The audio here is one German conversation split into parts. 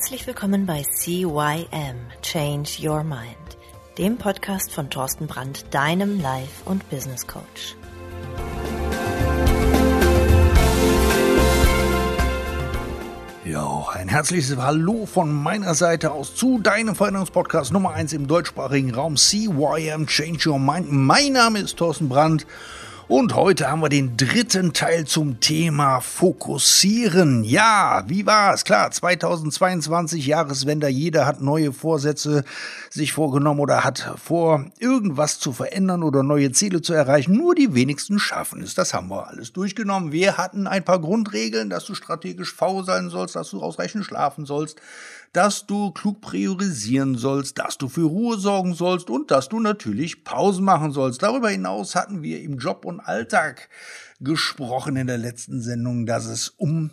Herzlich willkommen bei CYM Change Your Mind, dem Podcast von Thorsten Brandt, deinem Life- und Business Coach. Ja, ein herzliches Hallo von meiner Seite aus zu deinem Veränderungspodcast Nummer 1 im deutschsprachigen Raum CYM Change Your Mind. Mein Name ist Thorsten Brandt und heute haben wir den dritten Teil zum Thema Fokussieren. Ja, wie war es? Klar, 2022 Jahreswende, jeder hat neue Vorsätze sich vorgenommen oder hat vor, irgendwas zu verändern oder neue Ziele zu erreichen. Nur die wenigsten schaffen es. Das haben wir alles durchgenommen. Wir hatten ein paar Grundregeln, dass du strategisch faul sein sollst, dass du ausreichend schlafen sollst, dass du klug priorisieren sollst, dass du für Ruhe sorgen sollst und dass du natürlich Pausen machen sollst. Darüber hinaus hatten wir im Job und Alltag gesprochen in der letzten Sendung, dass es um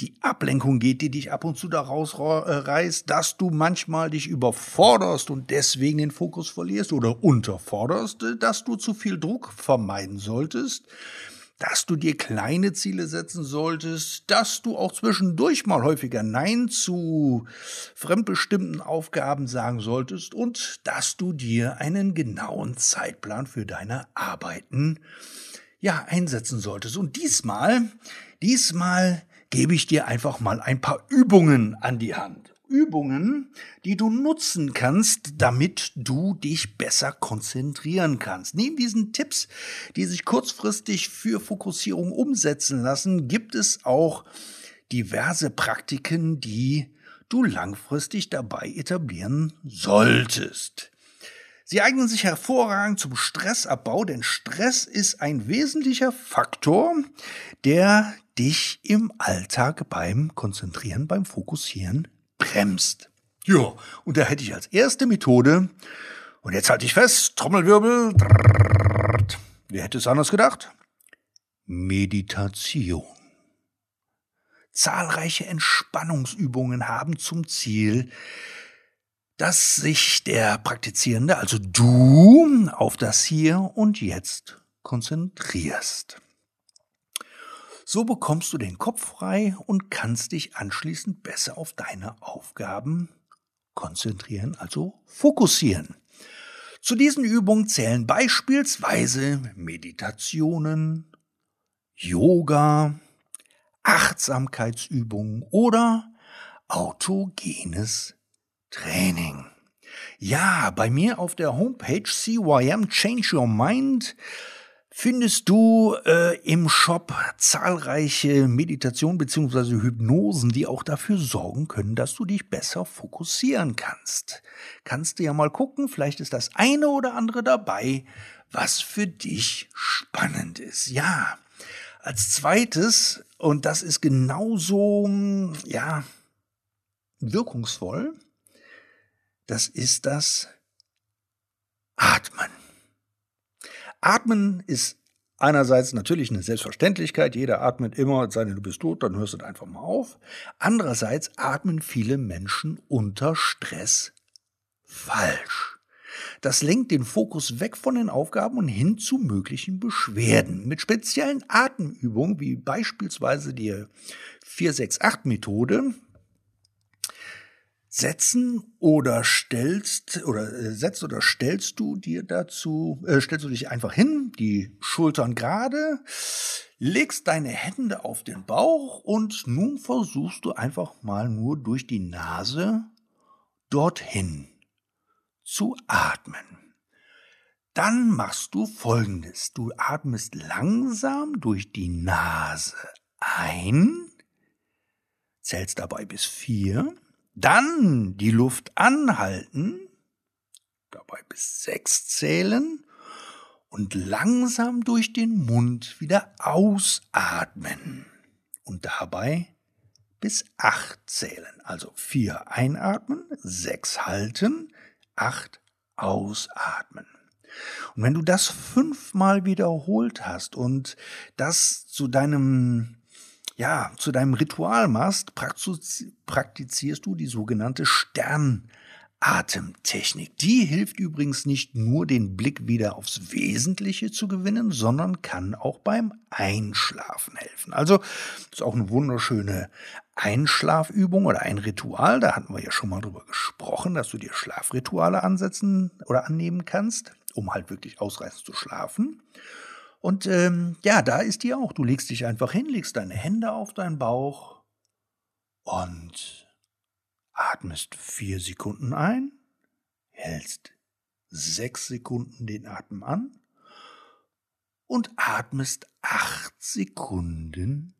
die Ablenkung geht, die dich ab und zu da rausreißt, dass du manchmal dich überforderst und deswegen den Fokus verlierst oder unterforderst, dass du zu viel Druck vermeiden solltest, dass du dir kleine Ziele setzen solltest, dass du auch zwischendurch mal häufiger Nein zu fremdbestimmten Aufgaben sagen solltest und dass du dir einen genauen Zeitplan für deine Arbeiten ja einsetzen solltest. Und diesmal, diesmal gebe ich dir einfach mal ein paar Übungen an die Hand. Übungen, die du nutzen kannst, damit du dich besser konzentrieren kannst. Neben diesen Tipps, die sich kurzfristig für Fokussierung umsetzen lassen, gibt es auch diverse Praktiken, die du langfristig dabei etablieren solltest. Sie eignen sich hervorragend zum Stressabbau, denn Stress ist ein wesentlicher Faktor, der dich im Alltag beim Konzentrieren, beim Fokussieren bremst. Ja, und da hätte ich als erste Methode, und jetzt halte ich fest, Trommelwirbel, drrrt, wer hätte es anders gedacht? Meditation. Zahlreiche Entspannungsübungen haben zum Ziel, dass sich der Praktizierende, also du, auf das Hier und Jetzt konzentrierst. So bekommst du den Kopf frei und kannst dich anschließend besser auf deine Aufgaben konzentrieren, also fokussieren. Zu diesen Übungen zählen beispielsweise Meditationen, Yoga, Achtsamkeitsübungen oder autogenes Training. Ja, bei mir auf der Homepage CYM Change Your Mind findest du äh, im Shop zahlreiche Meditationen beziehungsweise Hypnosen, die auch dafür sorgen können, dass du dich besser fokussieren kannst. Kannst du ja mal gucken, vielleicht ist das eine oder andere dabei, was für dich spannend ist. Ja, als zweites, und das ist genauso, ja, wirkungsvoll, das ist das Atmen. Atmen ist einerseits natürlich eine Selbstverständlichkeit, jeder atmet immer, sei denn du bist tot, dann hörst du einfach mal auf. Andererseits atmen viele Menschen unter Stress falsch. Das lenkt den Fokus weg von den Aufgaben und hin zu möglichen Beschwerden. Mit speziellen Atemübungen, wie beispielsweise die 468-Methode, setzen oder stellst oder äh, setzt oder stellst du dir dazu, äh, stellst du dich einfach hin, die Schultern gerade, legst deine Hände auf den Bauch und nun versuchst du einfach mal nur durch die Nase dorthin zu atmen. Dann machst du folgendes. Du atmest langsam durch die Nase ein, zählst dabei bis vier, dann die Luft anhalten, dabei bis sechs zählen und langsam durch den Mund wieder ausatmen und dabei bis acht zählen. Also vier einatmen, sechs halten, acht ausatmen. Und wenn du das fünfmal wiederholt hast und das zu deinem ja, zu deinem Ritual machst, praktizierst du die sogenannte Sternatmung. Atemtechnik. Die hilft übrigens nicht nur, den Blick wieder aufs Wesentliche zu gewinnen, sondern kann auch beim Einschlafen helfen. Also ist auch eine wunderschöne Einschlafübung oder ein Ritual. Da hatten wir ja schon mal drüber gesprochen, dass du dir Schlafrituale ansetzen oder annehmen kannst, um halt wirklich ausreichend zu schlafen. Und ähm, ja, da ist die auch. Du legst dich einfach hin, legst deine Hände auf deinen Bauch und atmest vier Sekunden ein, hältst sechs Sekunden den Atem an und atmest acht Sekunden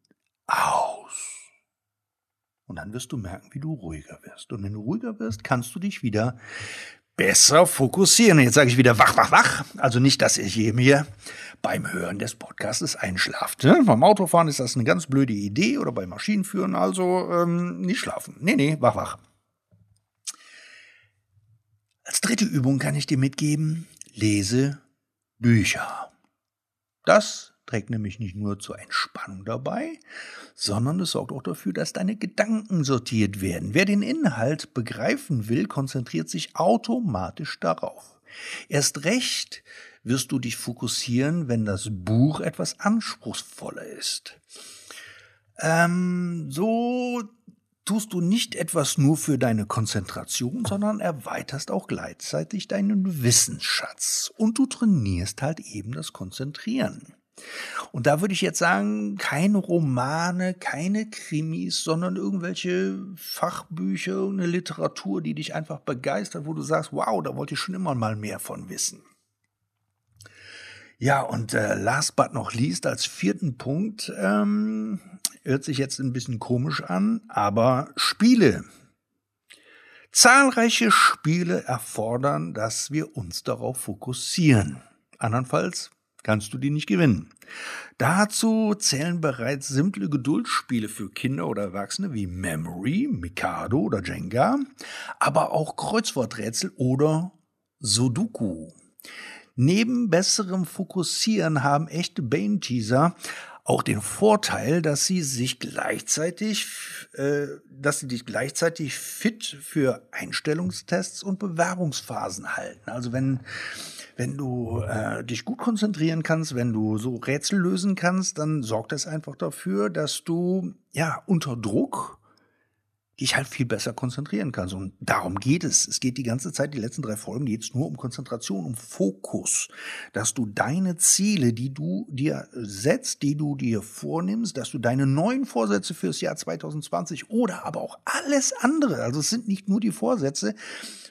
aus. Und dann wirst du merken, wie du ruhiger wirst. Und wenn du ruhiger wirst, kannst du dich wieder besser fokussieren. Jetzt sage ich wieder wach, wach, wach. Also nicht, dass ich je mir beim Hören des Podcasts einschlaft. Ne? Beim Autofahren ist das eine ganz blöde Idee oder beim Maschinenführen, also ähm, nicht schlafen. Nee, nee, wach, wach. Als dritte Übung kann ich dir mitgeben, lese Bücher. Das trägt nämlich nicht nur zur Entspannung dabei, sondern es sorgt auch dafür, dass deine Gedanken sortiert werden. Wer den Inhalt begreifen will, konzentriert sich automatisch darauf. Erst recht, wirst du dich fokussieren, wenn das Buch etwas anspruchsvoller ist. Ähm, so tust du nicht etwas nur für deine Konzentration, sondern erweiterst auch gleichzeitig deinen Wissensschatz und du trainierst halt eben das Konzentrieren. Und da würde ich jetzt sagen, keine Romane, keine Krimis, sondern irgendwelche Fachbücher, irgendeine Literatur, die dich einfach begeistert, wo du sagst, wow, da wollte ich schon immer mal mehr von wissen. Ja, und äh, last but not least als vierten Punkt, ähm, hört sich jetzt ein bisschen komisch an, aber Spiele. Zahlreiche Spiele erfordern, dass wir uns darauf fokussieren. Andernfalls kannst du die nicht gewinnen. Dazu zählen bereits simple Geduldsspiele für Kinder oder Erwachsene wie Memory, Mikado oder Jenga, aber auch Kreuzworträtsel oder Sudoku. Neben besserem Fokussieren haben echte Bane-Teaser auch den Vorteil, dass sie sich gleichzeitig, äh, dass sie dich gleichzeitig fit für Einstellungstests und Bewerbungsphasen halten. Also wenn wenn du äh, dich gut konzentrieren kannst, wenn du so Rätsel lösen kannst, dann sorgt das einfach dafür, dass du ja unter Druck dich halt viel besser konzentrieren kannst. Und darum geht es. Es geht die ganze Zeit, die letzten drei Folgen geht es nur um Konzentration, um Fokus. Dass du deine Ziele, die du dir setzt, die du dir vornimmst, dass du deine neuen Vorsätze fürs Jahr 2020 oder aber auch alles andere, also es sind nicht nur die Vorsätze,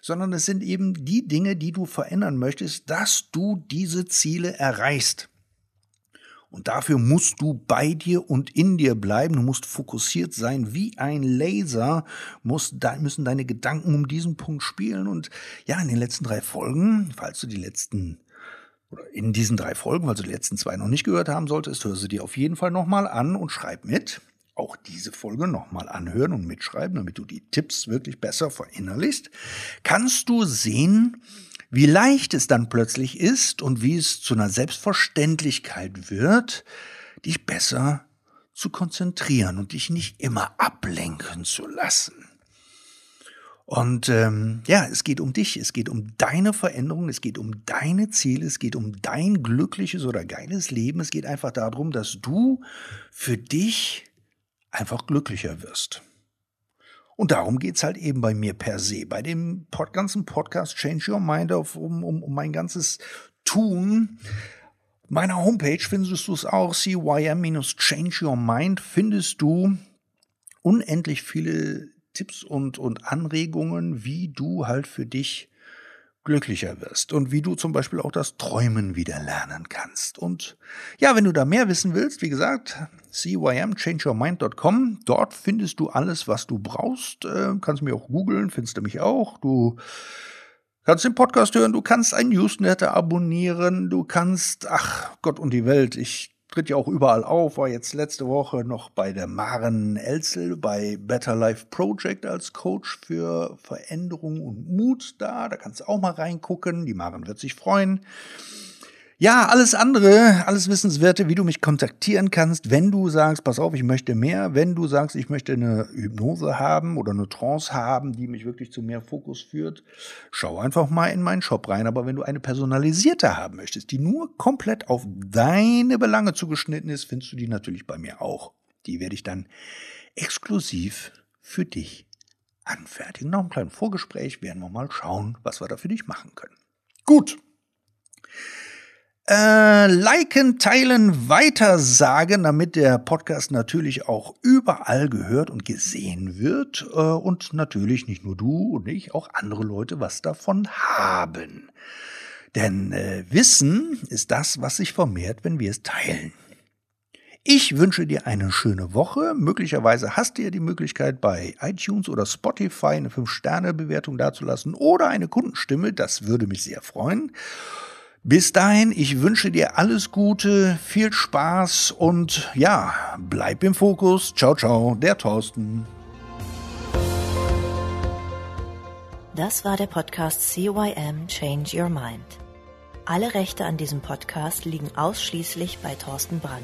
sondern es sind eben die Dinge, die du verändern möchtest, dass du diese Ziele erreichst. Und dafür musst du bei dir und in dir bleiben. Du musst fokussiert sein wie ein Laser. Muss, da müssen deine Gedanken um diesen Punkt spielen. Und ja, in den letzten drei Folgen, falls du die letzten oder in diesen drei Folgen, weil du die letzten zwei noch nicht gehört haben solltest, hör sie dir auf jeden Fall nochmal an und schreib mit. Auch diese Folge nochmal anhören und mitschreiben, damit du die Tipps wirklich besser verinnerlichst. Kannst du sehen, wie leicht es dann plötzlich ist und wie es zu einer Selbstverständlichkeit wird, dich besser zu konzentrieren und dich nicht immer ablenken zu lassen. Und ähm, ja, es geht um dich, es geht um deine Veränderung, es geht um deine Ziele, es geht um dein glückliches oder geiles Leben. Es geht einfach darum, dass du für dich einfach glücklicher wirst. Und darum geht's halt eben bei mir per se. Bei dem Pod ganzen Podcast Change Your Mind auf, um, um, um mein ganzes Tun. Meiner Homepage findest du es auch, cym-change your mind, findest du unendlich viele Tipps und, und Anregungen, wie du halt für dich glücklicher wirst und wie du zum Beispiel auch das Träumen wieder lernen kannst. Und ja, wenn du da mehr wissen willst, wie gesagt, cym.changeyourmind.com, dort findest du alles, was du brauchst. Äh, kannst mich auch googeln, findest du mich auch. Du kannst den Podcast hören, du kannst ein Newsletter abonnieren, du kannst, ach Gott und die Welt, ich tritt ja auch überall auf, war jetzt letzte Woche noch bei der Maren Elzel bei Better Life Project als Coach für Veränderung und Mut da. Da kannst du auch mal reingucken. Die Maren wird sich freuen. Ja, alles andere, alles Wissenswerte, wie du mich kontaktieren kannst, wenn du sagst, pass auf, ich möchte mehr, wenn du sagst, ich möchte eine Hypnose haben oder eine Trance haben, die mich wirklich zu mehr Fokus führt, schau einfach mal in meinen Shop rein. Aber wenn du eine personalisierte haben möchtest, die nur komplett auf deine Belange zugeschnitten ist, findest du die natürlich bei mir auch. Die werde ich dann exklusiv für dich anfertigen. Nach einem kleinen Vorgespräch werden wir mal schauen, was wir da für dich machen können. Gut. Äh, liken, teilen, weitersagen, damit der Podcast natürlich auch überall gehört und gesehen wird äh, und natürlich nicht nur du und ich, auch andere Leute was davon haben. Denn äh, Wissen ist das, was sich vermehrt, wenn wir es teilen. Ich wünsche dir eine schöne Woche. Möglicherweise hast du ja die Möglichkeit, bei iTunes oder Spotify eine 5-Sterne-Bewertung dazulassen oder eine Kundenstimme. Das würde mich sehr freuen. Bis dahin, ich wünsche dir alles Gute, viel Spaß und ja, bleib im Fokus. Ciao, ciao, der Thorsten. Das war der Podcast CYM Change Your Mind. Alle Rechte an diesem Podcast liegen ausschließlich bei Thorsten Brandt.